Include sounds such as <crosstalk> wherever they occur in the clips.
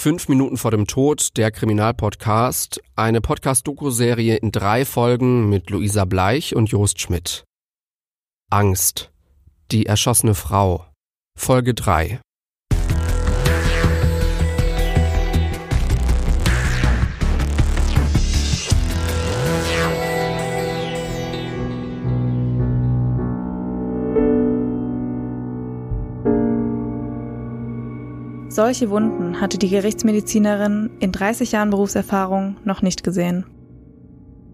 Fünf Minuten vor dem Tod, der Kriminalpodcast, eine Podcast-Doku-Serie in drei Folgen mit Luisa Bleich und Jost Schmidt. Angst. Die erschossene Frau. Folge 3. Solche Wunden hatte die Gerichtsmedizinerin in 30 Jahren Berufserfahrung noch nicht gesehen.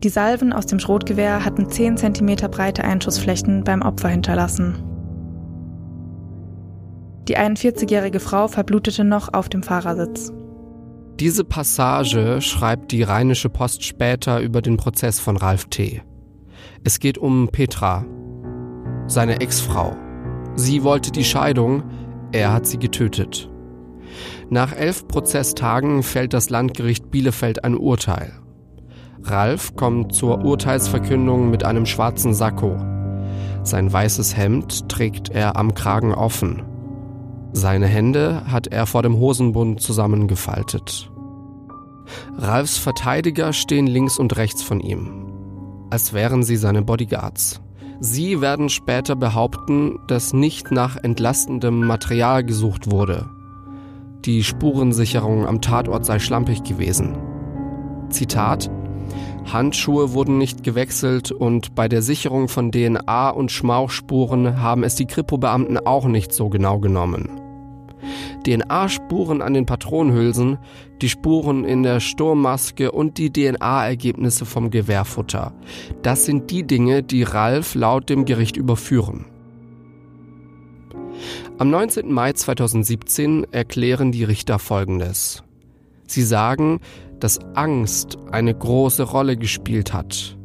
Die Salven aus dem Schrotgewehr hatten 10 cm breite Einschussflächen beim Opfer hinterlassen. Die 41-jährige Frau verblutete noch auf dem Fahrersitz. Diese Passage schreibt die Rheinische Post später über den Prozess von Ralf T. Es geht um Petra, seine Ex-Frau. Sie wollte die Scheidung, er hat sie getötet. Nach elf Prozesstagen fällt das Landgericht Bielefeld ein Urteil. Ralf kommt zur Urteilsverkündung mit einem schwarzen Sakko. Sein weißes Hemd trägt er am Kragen offen. Seine Hände hat er vor dem Hosenbund zusammengefaltet. Ralfs Verteidiger stehen links und rechts von ihm, als wären sie seine Bodyguards. Sie werden später behaupten, dass nicht nach entlastendem Material gesucht wurde, die Spurensicherung am Tatort sei schlampig gewesen. Zitat Handschuhe wurden nicht gewechselt und bei der Sicherung von DNA und Schmauchspuren haben es die Kripo-Beamten auch nicht so genau genommen. DNA-Spuren an den Patronenhülsen, die Spuren in der Sturmmaske und die DNA-Ergebnisse vom Gewehrfutter. Das sind die Dinge, die Ralf laut dem Gericht überführen. Am 19. Mai 2017 erklären die Richter Folgendes. Sie sagen, dass Angst eine große Rolle gespielt hat.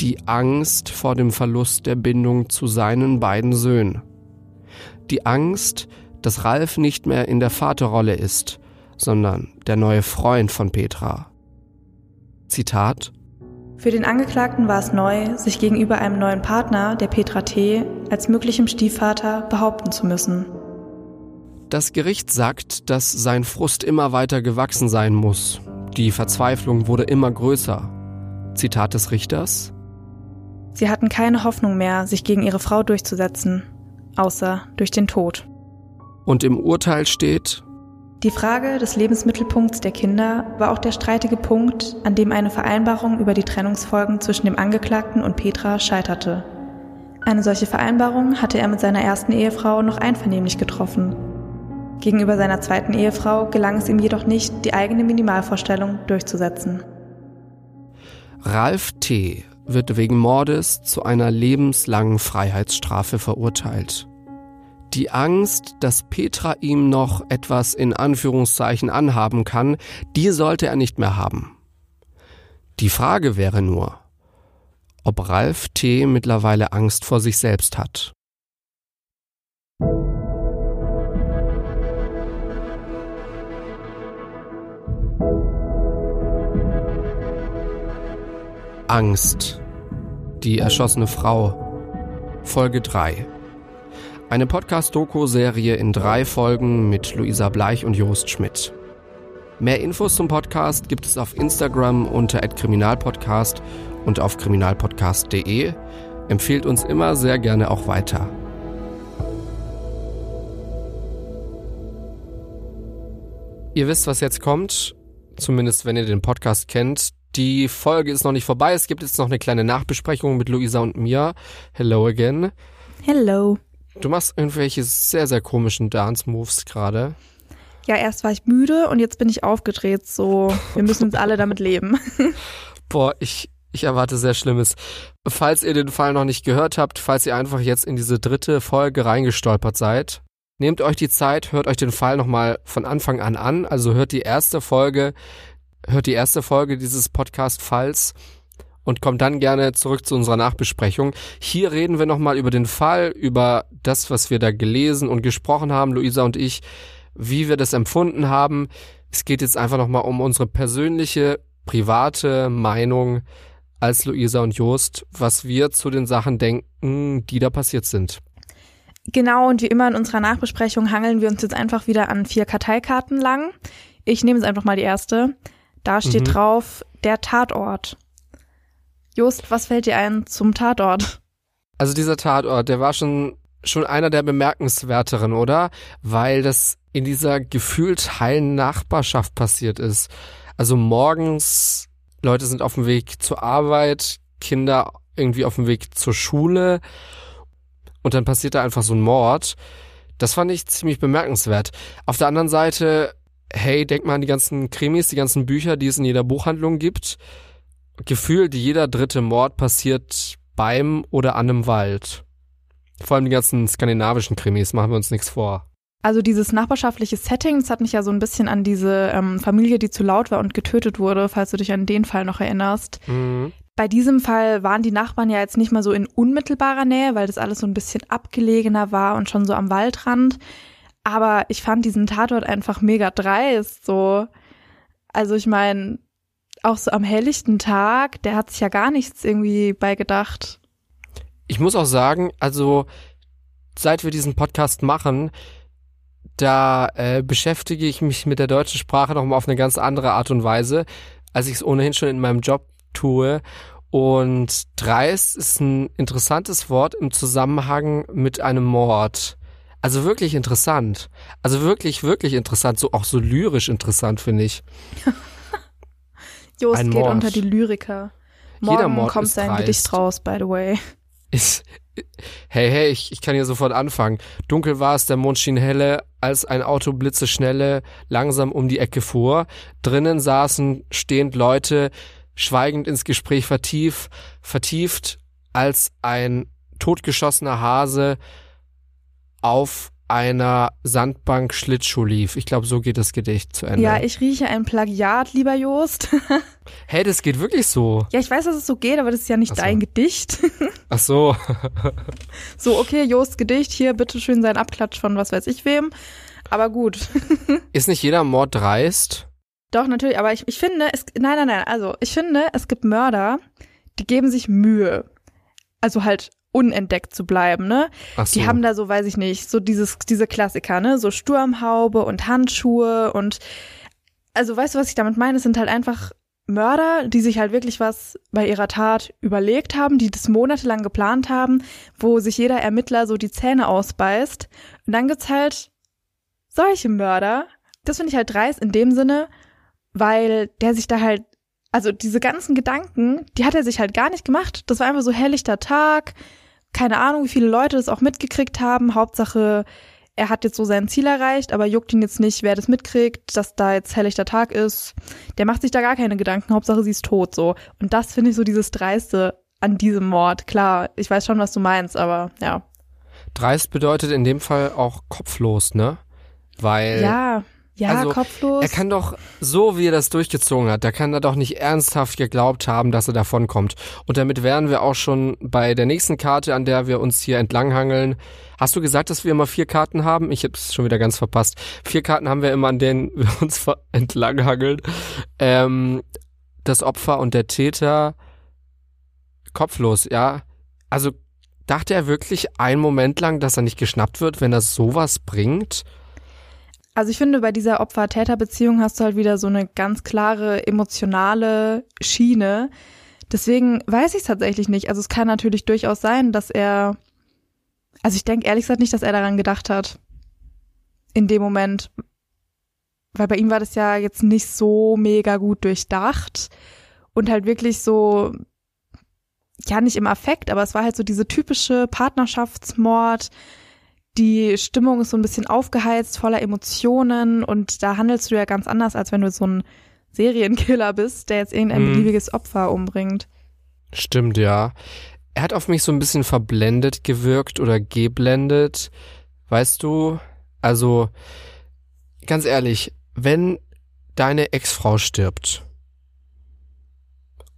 Die Angst vor dem Verlust der Bindung zu seinen beiden Söhnen. Die Angst, dass Ralf nicht mehr in der Vaterrolle ist, sondern der neue Freund von Petra. Zitat für den Angeklagten war es neu, sich gegenüber einem neuen Partner, der Petra T., als möglichem Stiefvater behaupten zu müssen. Das Gericht sagt, dass sein Frust immer weiter gewachsen sein muss. Die Verzweiflung wurde immer größer. Zitat des Richters. Sie hatten keine Hoffnung mehr, sich gegen ihre Frau durchzusetzen, außer durch den Tod. Und im Urteil steht, die Frage des Lebensmittelpunkts der Kinder war auch der streitige Punkt, an dem eine Vereinbarung über die Trennungsfolgen zwischen dem Angeklagten und Petra scheiterte. Eine solche Vereinbarung hatte er mit seiner ersten Ehefrau noch einvernehmlich getroffen. Gegenüber seiner zweiten Ehefrau gelang es ihm jedoch nicht, die eigene Minimalvorstellung durchzusetzen. Ralf T. wird wegen Mordes zu einer lebenslangen Freiheitsstrafe verurteilt. Die Angst, dass Petra ihm noch etwas in Anführungszeichen anhaben kann, die sollte er nicht mehr haben. Die Frage wäre nur, ob Ralf T. mittlerweile Angst vor sich selbst hat. Angst. Die erschossene Frau. Folge 3. Eine Podcast-Doku-Serie in drei Folgen mit Luisa Bleich und Jost Schmidt. Mehr Infos zum Podcast gibt es auf Instagram unter @kriminalpodcast und auf kriminalpodcast.de. Empfehlt uns immer sehr gerne auch weiter. Ihr wisst, was jetzt kommt, zumindest wenn ihr den Podcast kennt. Die Folge ist noch nicht vorbei. Es gibt jetzt noch eine kleine Nachbesprechung mit Luisa und mir. Hello again. Hello. Du machst irgendwelche sehr, sehr komischen Dance-Moves gerade. Ja, erst war ich müde und jetzt bin ich aufgedreht. So, wir müssen uns alle damit leben. <laughs> Boah, ich, ich erwarte sehr Schlimmes. Falls ihr den Fall noch nicht gehört habt, falls ihr einfach jetzt in diese dritte Folge reingestolpert seid, nehmt euch die Zeit, hört euch den Fall nochmal von Anfang an an. Also hört die erste Folge, hört die erste Folge dieses Podcast-Falls und kommt dann gerne zurück zu unserer Nachbesprechung. Hier reden wir nochmal über den Fall, über das, was wir da gelesen und gesprochen haben, Luisa und ich, wie wir das empfunden haben. Es geht jetzt einfach nochmal um unsere persönliche, private Meinung als Luisa und Jost, was wir zu den Sachen denken, die da passiert sind. Genau, und wie immer in unserer Nachbesprechung hangeln wir uns jetzt einfach wieder an vier Karteikarten lang. Ich nehme jetzt einfach mal die erste. Da steht Mhm. drauf, der Tatort. Just, was fällt dir ein zum Tatort? Also dieser Tatort, der war schon, schon einer der bemerkenswerteren, oder? Weil das in dieser gefühlt heilen Nachbarschaft passiert ist. Also morgens, Leute sind auf dem Weg zur Arbeit, Kinder irgendwie auf dem Weg zur Schule und dann passiert da einfach so ein Mord. Das fand ich ziemlich bemerkenswert. Auf der anderen Seite, hey, denk mal an die ganzen Krimis, die ganzen Bücher, die es in jeder Buchhandlung gibt. Gefühlt jeder dritte Mord passiert beim oder an einem Wald. Vor allem die ganzen skandinavischen Krimis, machen wir uns nichts vor. Also dieses nachbarschaftliche Setting, das hat mich ja so ein bisschen an diese ähm, Familie, die zu laut war und getötet wurde, falls du dich an den Fall noch erinnerst. Mhm. Bei diesem Fall waren die Nachbarn ja jetzt nicht mal so in unmittelbarer Nähe, weil das alles so ein bisschen abgelegener war und schon so am Waldrand. Aber ich fand diesen Tatort einfach mega dreist, so. Also ich meine, auch so am helllichten Tag, der hat sich ja gar nichts irgendwie bei gedacht. Ich muss auch sagen, also seit wir diesen Podcast machen, da äh, beschäftige ich mich mit der deutschen Sprache noch mal auf eine ganz andere Art und Weise, als ich es ohnehin schon in meinem Job tue. Und dreist ist ein interessantes Wort im Zusammenhang mit einem Mord. Also wirklich interessant. Also wirklich, wirklich interessant. So auch so lyrisch interessant, finde ich. <laughs> Jost geht Mord. unter die Lyriker. Jeder Morgen Mord kommt ist sein dreist. Gedicht raus, by the way. Ist, hey, hey, ich, ich kann hier sofort anfangen. Dunkel war es, der Mond schien helle, als ein Auto blitzeschnelle langsam um die Ecke fuhr. Drinnen saßen stehend Leute, schweigend ins Gespräch vertieft, vertieft, als ein totgeschossener Hase auf einer Sandbank Schlittschuh lief. Ich glaube, so geht das Gedicht zu Ende. Ja, ich rieche ein Plagiat, lieber Jost. hey, <laughs> das geht wirklich so. ja, ich weiß, dass es so geht, aber das ist ja nicht Ach so. dein Gedicht. <laughs> Ach so. so, okay, Jost Gedicht, hier, bitteschön sein Abklatsch von was weiß ich wem. Aber gut. <laughs> Ist nicht jeder Mord dreist? Doch, natürlich, aber ich, ich finde, es, nein, nein, nein, also, ich finde, es gibt Mörder, die geben sich Mühe. Also halt unentdeckt zu bleiben, ne? Ach so. Die haben da so, weiß ich nicht, so dieses, diese Klassiker, ne? So Sturmhaube und Handschuhe und also weißt du, was ich damit meine? Es sind halt einfach Mörder, die sich halt wirklich was bei ihrer Tat überlegt haben, die das monatelang geplant haben, wo sich jeder Ermittler so die Zähne ausbeißt. Und dann gibt's halt solche Mörder. Das finde ich halt dreist in dem Sinne, weil der sich da halt, also diese ganzen Gedanken, die hat er sich halt gar nicht gemacht. Das war einfach so helllichter Tag, keine Ahnung, wie viele Leute das auch mitgekriegt haben. Hauptsache, er hat jetzt so sein Ziel erreicht, aber juckt ihn jetzt nicht, wer das mitkriegt, dass da jetzt helllichter Tag ist. Der macht sich da gar keine Gedanken. Hauptsache, sie ist tot, so. Und das finde ich so dieses Dreiste an diesem Mord. Klar, ich weiß schon, was du meinst, aber ja. Dreist bedeutet in dem Fall auch kopflos, ne? Weil Ja, ja, also, kopflos. er kann doch, so wie er das durchgezogen hat, da kann er doch nicht ernsthaft geglaubt haben, dass er davonkommt. Und damit wären wir auch schon bei der nächsten Karte, an der wir uns hier entlanghangeln. Hast du gesagt, dass wir immer vier Karten haben? Ich hab's schon wieder ganz verpasst. Vier Karten haben wir immer, an denen wir <laughs> uns entlanghangeln. Ähm, das Opfer und der Täter kopflos, ja. Also dachte er wirklich einen Moment lang, dass er nicht geschnappt wird, wenn er sowas bringt? Also ich finde, bei dieser Opfer-Täter-Beziehung hast du halt wieder so eine ganz klare emotionale Schiene. Deswegen weiß ich es tatsächlich nicht. Also es kann natürlich durchaus sein, dass er, also ich denke ehrlich gesagt nicht, dass er daran gedacht hat. In dem Moment. Weil bei ihm war das ja jetzt nicht so mega gut durchdacht und halt wirklich so, ja nicht im Affekt, aber es war halt so diese typische Partnerschaftsmord, die Stimmung ist so ein bisschen aufgeheizt, voller Emotionen und da handelst du ja ganz anders, als wenn du so ein Serienkiller bist, der jetzt irgendein Mhm. beliebiges Opfer umbringt. Stimmt, ja. Er hat auf mich so ein bisschen verblendet gewirkt oder geblendet. Weißt du, also ganz ehrlich, wenn deine Ex-Frau stirbt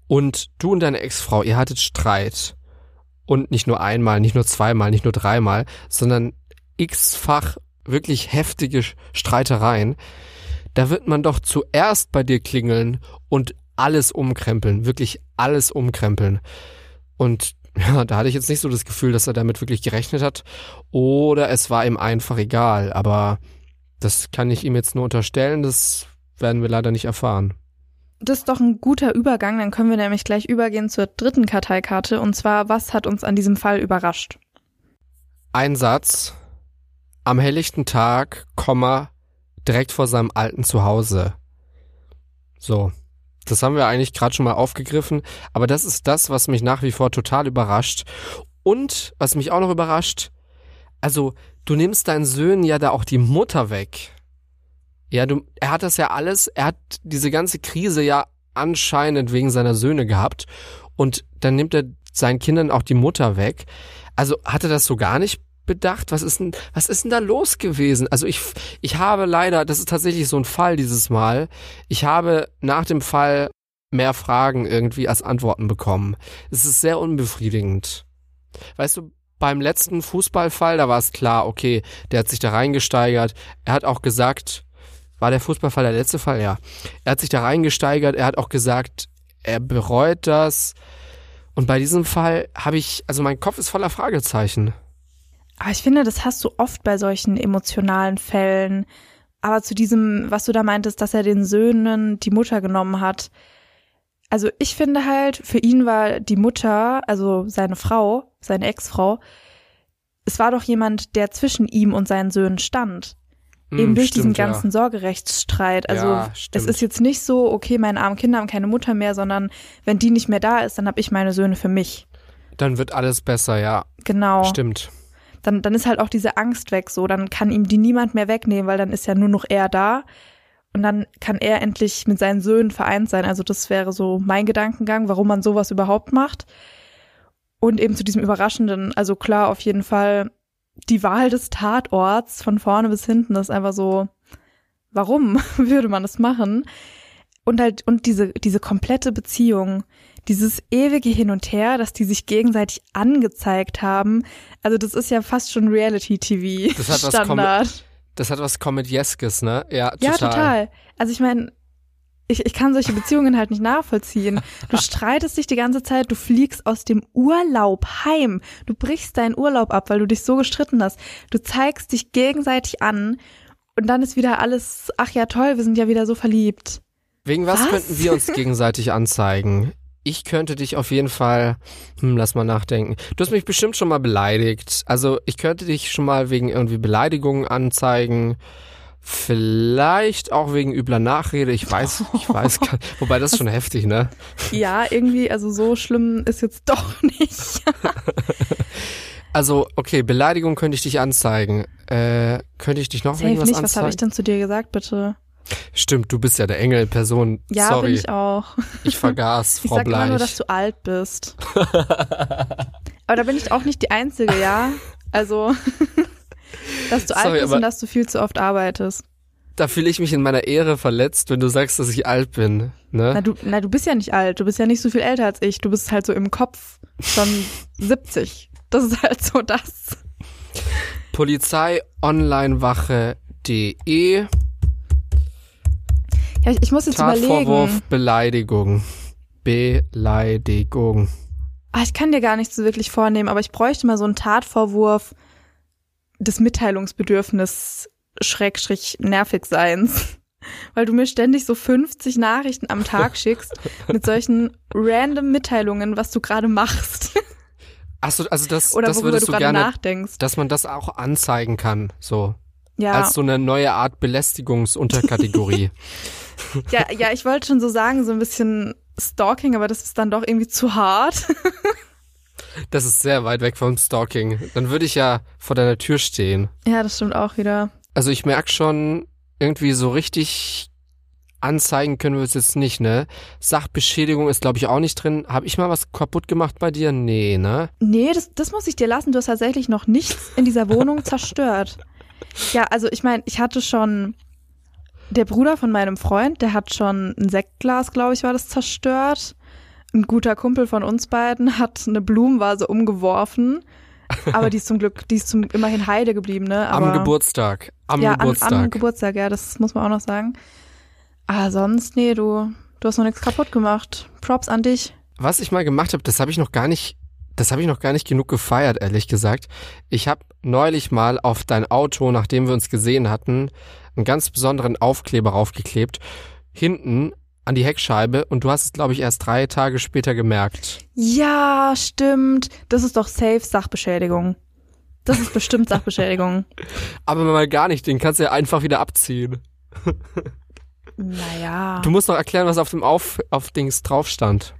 und du und deine Ex-Frau, ihr hattet Streit und nicht nur einmal, nicht nur zweimal, nicht nur dreimal, sondern x-fach wirklich heftige Streitereien, da wird man doch zuerst bei dir klingeln und alles umkrempeln, wirklich alles umkrempeln. Und ja, da hatte ich jetzt nicht so das Gefühl, dass er damit wirklich gerechnet hat. Oder es war ihm einfach egal. Aber das kann ich ihm jetzt nur unterstellen. Das werden wir leider nicht erfahren. Das ist doch ein guter Übergang, dann können wir nämlich gleich übergehen zur dritten Karteikarte und zwar, was hat uns an diesem Fall überrascht? Ein Satz. Am helllichten Tag, Komma, direkt vor seinem alten Zuhause. So. Das haben wir eigentlich gerade schon mal aufgegriffen, aber das ist das, was mich nach wie vor total überrascht. Und was mich auch noch überrascht, also du nimmst deinen Söhnen ja da auch die Mutter weg. Ja, du, er hat das ja alles, er hat diese ganze Krise ja anscheinend wegen seiner Söhne gehabt und dann nimmt er seinen Kindern auch die Mutter weg. Also hat er das so gar nicht bedacht? Was ist denn, was ist denn da los gewesen? Also ich, ich habe leider, das ist tatsächlich so ein Fall dieses Mal. Ich habe nach dem Fall mehr Fragen irgendwie als Antworten bekommen. Es ist sehr unbefriedigend. Weißt du, beim letzten Fußballfall, da war es klar, okay, der hat sich da reingesteigert. Er hat auch gesagt, war der Fußballfall der letzte Fall? Ja. Er hat sich da reingesteigert, er hat auch gesagt, er bereut das. Und bei diesem Fall habe ich, also mein Kopf ist voller Fragezeichen. Aber ich finde, das hast du oft bei solchen emotionalen Fällen. Aber zu diesem, was du da meintest, dass er den Söhnen die Mutter genommen hat. Also ich finde halt, für ihn war die Mutter, also seine Frau, seine Ex-Frau, es war doch jemand, der zwischen ihm und seinen Söhnen stand. Hm, Eben durch stimmt, diesen ganzen ja. Sorgerechtsstreit. Also Ja, es ist jetzt nicht so, okay, meine armen Kinder haben keine Mutter mehr, sondern wenn die nicht mehr da ist, dann habe ich meine Söhne für mich. Dann wird alles besser, ja. Genau. Stimmt. Dann, dann ist halt auch diese Angst weg so. Dann kann ihm die niemand mehr wegnehmen, weil dann ist ja nur noch er da. Und dann kann er endlich mit seinen Söhnen vereint sein. Also das wäre so mein Gedankengang, warum man sowas überhaupt macht. Und eben zu diesem Überraschenden, also klar, auf jeden Fall die Wahl des Tatorts von vorne bis hinten ist einfach so, warum <laughs> würde man das machen? Und halt, und diese, diese komplette Beziehung, dieses ewige Hin und Her, dass die sich gegenseitig angezeigt haben. Also das ist ja fast schon Reality-TV. Das hat was Standard. Das hat was Komödieskes, ne? Ja, total. Ja, total. Also ich meine, ich, ich kann solche Beziehungen halt nicht nachvollziehen. Du <laughs> streitest dich die ganze Zeit, du fliegst aus dem Urlaub heim, du brichst deinen Urlaub ab, weil du dich so gestritten hast. Du zeigst dich gegenseitig an und dann ist wieder alles, ach ja toll, wir sind ja wieder so verliebt. Wegen was, Was? könnten wir uns gegenseitig anzeigen? Ich könnte dich auf jeden Fall, hm, lass mal nachdenken. Du hast mich bestimmt schon mal beleidigt. Also ich könnte dich schon mal wegen irgendwie Beleidigungen anzeigen. Vielleicht auch wegen übler Nachrede. Ich weiß, ich weiß <laughs> gar Wobei das ist schon heftig, ne? Ja, irgendwie, also so schlimm ist jetzt doch <laughs> nicht. <laughs> Also, okay, Beleidigung könnte ich dich anzeigen. Äh, könnte ich dich noch wegen Safe was nicht, was habe anzeigen? ich denn zu dir gesagt, bitte? Stimmt, du bist ja der Engelperson. Ja, Sorry, bin ich auch. ich vergaß, <laughs> Ich Frau sag immer nur, dass Bleich. du alt bist. aber da bin ich auch nicht die Einzige, ja? Also, <laughs> dass du alt Sorry, bist aber- und dass du viel zu oft arbeitest. Da fühle ich mich in meiner Ehre verletzt, wenn du sagst, dass ich alt bin. Ne? Na du, na, du bist ja nicht alt. Du bist ja nicht so viel älter als ich. Du bist halt so im Kopf schon <laughs> 70. Das ist halt so das. Polizeionnlinewache.de Ja, ich, ich muss jetzt Tatvorwurf überlegen. Beleidigung. Beleidigung. Ah, ich kann dir gar nicht so wirklich vornehmen, aber ich bräuchte mal so einen Tatvorwurf des Mitteilungsbedürfnis Schrägstrich Nervigseins. <laughs> Weil du mir ständig so 50 Nachrichten am Tag <laughs> schickst mit solchen random Mitteilungen, was du gerade machst. <laughs> Achso, also das, Oder das würdest du du gerade gerne, nachdenkst. dass man das auch anzeigen kann, so. Ja. Als so eine neue Art Belästigungsunterkategorie. <laughs> ja, ja, ich wollte schon so sagen, so ein bisschen Stalking, aber das ist dann doch irgendwie zu hart. <laughs> das ist sehr weit weg vom Stalking. Dann würde ich ja vor deiner Tür stehen. ja, das stimmt auch wieder. Also ich merke schon, irgendwie so richtig anzeigen können wir es jetzt nicht, ne? Sachbeschädigung ist, glaube ich, auch nicht drin. Habe ich mal was kaputt gemacht bei dir? Nee, ne? Nee, das, das muss ich dir lassen. Du hast tatsächlich noch nichts in dieser Wohnung zerstört. Ja, also ich meine, ich hatte schon der Bruder von meinem Freund, der hat schon ein Sektglas, glaube ich, war das zerstört. Ein guter Kumpel von uns beiden hat eine Blumenvase umgeworfen. Aber die ist zum Glück, die ist zum immerhin heile geblieben, ne? Aber, am Geburtstag. Am ja, Geburtstag. An, am Geburtstag, ja, das muss man auch noch sagen. Aber sonst, nee, du, du hast noch nichts kaputt gemacht. Props an dich. was ich mal gemacht habe, das habe ich noch gar nicht Das habe ich noch gar nicht genug gefeiert, ehrlich gesagt. Ich habe neulich mal auf dein Auto, nachdem wir uns gesehen hatten, einen ganz besonderen Aufkleber raufgeklebt. Hinten an die Heckscheibe und du hast es, glaube ich, erst drei Tage später gemerkt. Ja, stimmt. Das ist doch safe Sachbeschädigung. Das ist bestimmt <laughs> Sachbeschädigung. Aber mal gar nicht, den kannst du ja einfach wieder abziehen. Naja. Du musst noch erklären, was auf dem auf, auf Dings drauf stand.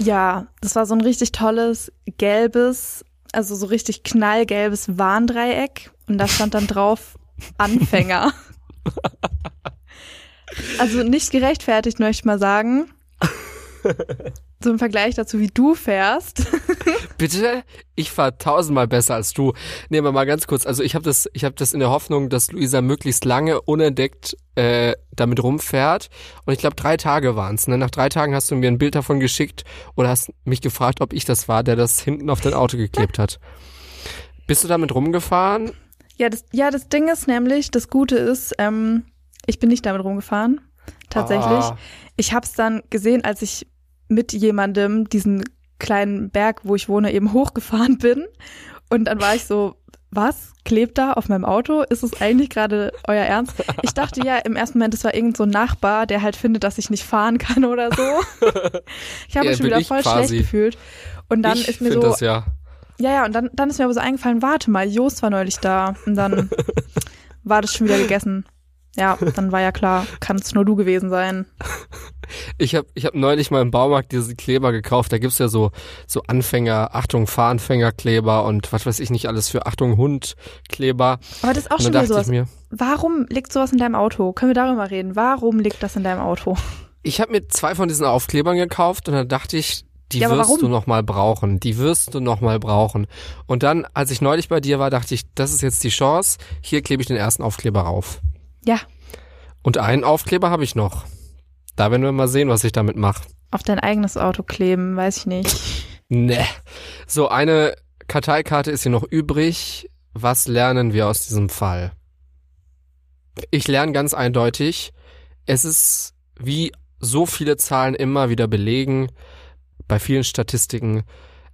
Ja, das war so ein richtig tolles gelbes, also so richtig knallgelbes Warndreieck und da stand dann drauf <laughs> Anfänger. also nicht gerechtfertigt, möchte ich mal sagen. <laughs> So im Vergleich dazu, wie du fährst. <laughs> Bitte? Ich fahr tausendmal besser als du. Nehmen wir mal ganz kurz. Also ich habe das, ich habe das in der Hoffnung, dass Luisa möglichst lange unentdeckt äh, damit rumfährt. Und ich glaube, drei Tage waren's. Ne? Nach drei Tagen hast du mir ein Bild davon geschickt oder hast mich gefragt, ob ich das war, der das hinten auf dein Auto geklebt hat. Bist du damit rumgefahren? Ja, das, ja, das Ding ist nämlich, das Gute ist, ähm, ich bin nicht damit rumgefahren. Tatsächlich. Ah. Ich habe es dann gesehen, als ich mit jemandem diesen kleinen Berg, wo ich wohne, eben hochgefahren bin. Und dann war ich so, was klebt da auf meinem Auto? Ist es eigentlich gerade euer Ernst? Ich dachte ja im ersten Moment, es war irgend so ein Nachbar, der halt findet, dass ich nicht fahren kann oder so. <laughs> Ich habe Ja, mich schon wieder voll quasi. schlecht gefühlt. Und dann ich ist mir so, das ja. ja, ja, und dann, dann ist mir aber so eingefallen, warte mal, Jost war neulich da. Und dann <laughs> war das schon wieder gegessen. Ja, dann war ja klar, kann es nur du gewesen sein. Ich habe ich hab neulich mal im Baumarkt diesen Kleber gekauft. Da gibt's ja so, so Anfänger, Achtung, Fahranfängerkleber und was weiß ich nicht alles für Achtung, Hundkleber. Aber das ist auch schon wieder sowas. mir, Warum liegt sowas in deinem Auto? Können wir darüber reden? Warum liegt das in deinem Auto? ich habe mir zwei von diesen Aufklebern gekauft und dann dachte ich, die Ja, wirst warum? du noch mal brauchen. Die wirst du noch mal brauchen. Und dann, als ich neulich bei dir war, dachte ich, das ist jetzt die Chance. Hier klebe ich den ersten Aufkleber rauf. Ja, Und einen Aufkleber habe ich noch. Da werden wir mal sehen, was ich damit mache. auf dein eigenes Auto kleben, weiß ich nicht. <laughs> Ne. So, eine Karteikarte ist hier noch übrig. Was lernen wir aus diesem Fall? Ich lerne ganz eindeutig, es ist wie so viele Zahlen immer wieder belegen, bei vielen Statistiken,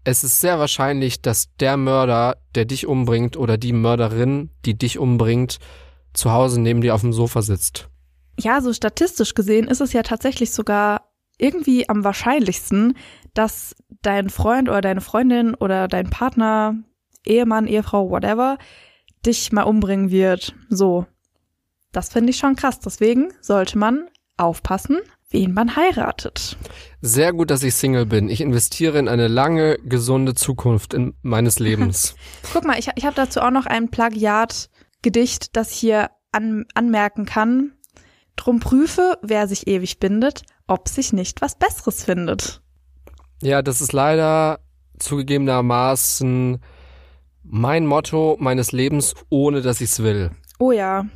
es ist sehr wahrscheinlich, dass der Mörder, der dich umbringt oder die Mörderin, die dich umbringt, zu Hause neben dir auf dem Sofa sitzt. Ja, so statistisch gesehen ist es ja tatsächlich sogar irgendwie am wahrscheinlichsten, dass dein Freund oder deine Freundin oder dein Partner, Ehemann, Ehefrau, whatever, dich mal umbringen wird. So. Das finde ich schon krass. Deswegen sollte man aufpassen, wen man heiratet. Sehr gut, dass ich Single bin. Ich investiere in eine lange, gesunde Zukunft in meines Lebens. <laughs> Guck mal, ich, ich habe dazu auch noch ein Plagiat-Gedicht, das ich hier an, anmerken kann. Drum prüfe, wer sich ewig bindet, ob sich nicht was Besseres findet. Ja, das ist leider zugegebenermaßen mein Motto meines Lebens, ohne dass ich's will. Oh ja.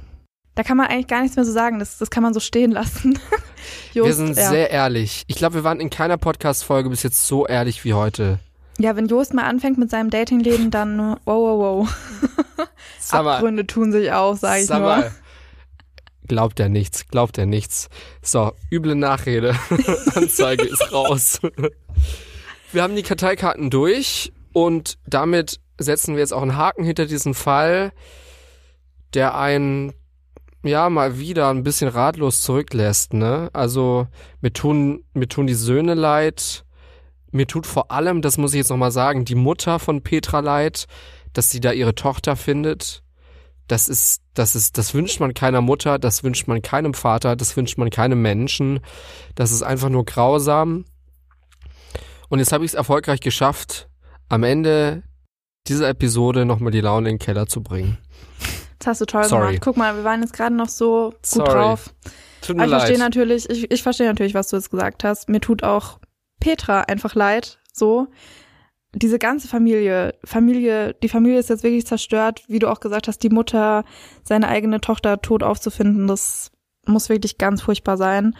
Da kann man eigentlich gar nichts mehr so sagen. Das, das kann man so stehen lassen. <laughs> wir Jost, sind ja. sehr ehrlich. Ich glaube, wir waren in keiner Podcast-Folge bis jetzt so ehrlich wie heute. ja, wenn Jost mal anfängt mit seinem Datingleben, dann wow, wow, wow. Mal, Abgründe tun sich auf, sage ich sag nur. mal. Glaubt er nichts, glaubt er nichts. So, üble Nachrede. <laughs> Anzeige ist raus. wir haben die Karteikarten durch und damit setzen wir jetzt auch einen Haken hinter diesen Fall, der einen ja mal wieder ein bisschen ratlos zurücklässt, ne? Also mir tun mir tun die Söhne leid. Mir tut vor allem, das muss ich jetzt noch mal sagen, die Mutter von Petra leid, dass sie da ihre Tochter findet. Das ist, das ist, das wünscht man keiner Mutter, das wünscht man keinem Vater, das wünscht man keinem Menschen. Das ist einfach nur grausam. Und jetzt habe ich es erfolgreich geschafft, am Ende dieser Episode nochmal die Laune in den Keller zu bringen. Das hast du toll Sorry. gemacht. Guck mal, wir waren jetzt gerade noch so gut Sorry. drauf. Tut mir Aber ich verstehe leid. natürlich, ich, ich verstehe natürlich, was du jetzt gesagt hast. Mir tut auch Petra einfach leid, so. Diese ganze Familie, Familie, die Familie ist jetzt wirklich zerstört, wie du auch gesagt hast, die Mutter, seine eigene Tochter tot aufzufinden, das muss wirklich ganz furchtbar sein.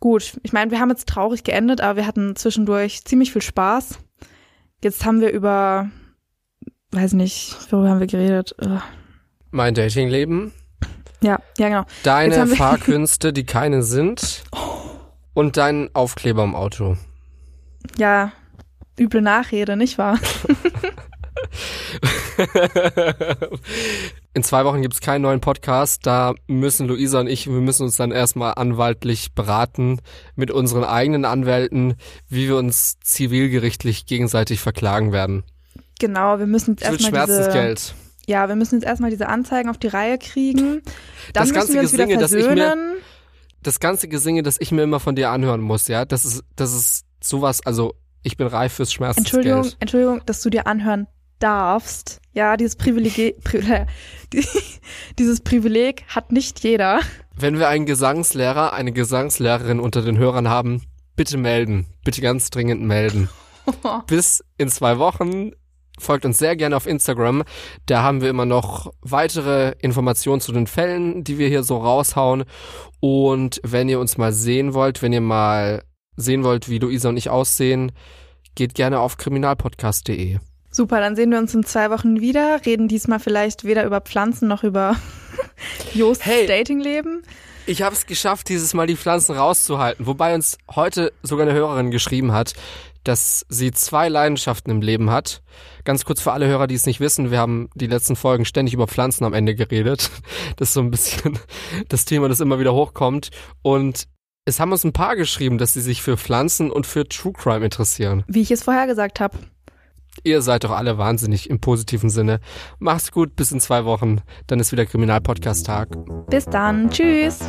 Gut, ich meine, wir haben jetzt traurig geendet, aber wir hatten zwischendurch ziemlich viel Spaß. Jetzt haben wir über, weiß nicht, worüber haben wir geredet? Äh, Mein Datingleben, Ja, ja, genau. Deine Fahrkünste, die keine sind <laughs> und dein Aufkleber im Auto. Ja, Üble Nachrede, nicht wahr? <laughs> In zwei Wochen gibt es keinen neuen Podcast. Da müssen Luisa und ich, wir müssen uns dann erstmal anwaltlich beraten mit unseren eigenen Anwälten, wie wir uns zivilgerichtlich gegenseitig verklagen werden. Genau, wir müssen jetzt erstmal diese, Schmerzensgeld. ja, wir müssen jetzt erstmal diese Anzeigen auf die Reihe kriegen. Dann Das ganze müssen wir uns wieder Gesinge, das ich mir- versöhnen. Das ganze Gesinge, das ich mir immer von dir anhören muss, ja, das ist, das ist sowas, also ich bin reif fürs Schmerzensgeld. Entschuldigung, Entschuldigung, dass du dir anhören darfst. Ja, dieses Privileg, Pri die- <laughs> dieses Privileg hat nicht jeder. Wenn wir einen Gesangslehrer, eine Gesangslehrerin unter den Hörern haben, bitte melden. Bitte ganz dringend melden. <laughs> Bis in zwei Wochen. Folgt uns sehr gerne auf Instagram. Da haben wir immer noch weitere Informationen zu den Fällen, die wir hier so raushauen. Und wenn ihr uns mal sehen wollt, wenn ihr mal sehen wollt, wie Luisa und ich aussehen, geht gerne auf kriminalpodcast.de. Super, dann sehen wir uns in zwei Wochen wieder, reden diesmal vielleicht weder über Pflanzen noch über <laughs> Josts Hey. Datingleben. Ich habe es geschafft, dieses Mal die Pflanzen rauszuhalten. Wobei uns heute sogar eine Hörerin geschrieben hat, dass sie zwei Leidenschaften im Leben hat. Ganz kurz für alle Hörer, die es nicht wissen, wir haben die letzten Folgen ständig über Pflanzen am Ende geredet. <laughs> Das ist so ein bisschen das Thema, das immer wieder hochkommt. Und es haben uns ein paar geschrieben, dass sie sich für Pflanzen und für True Crime interessieren. Wie ich es vorher gesagt habe. Ihr seid doch alle wahnsinnig im positiven Sinne. Macht's gut, bis in zwei Wochen. Dann ist wieder Kriminalpodcast-Tag. Bis dann. Tschüss.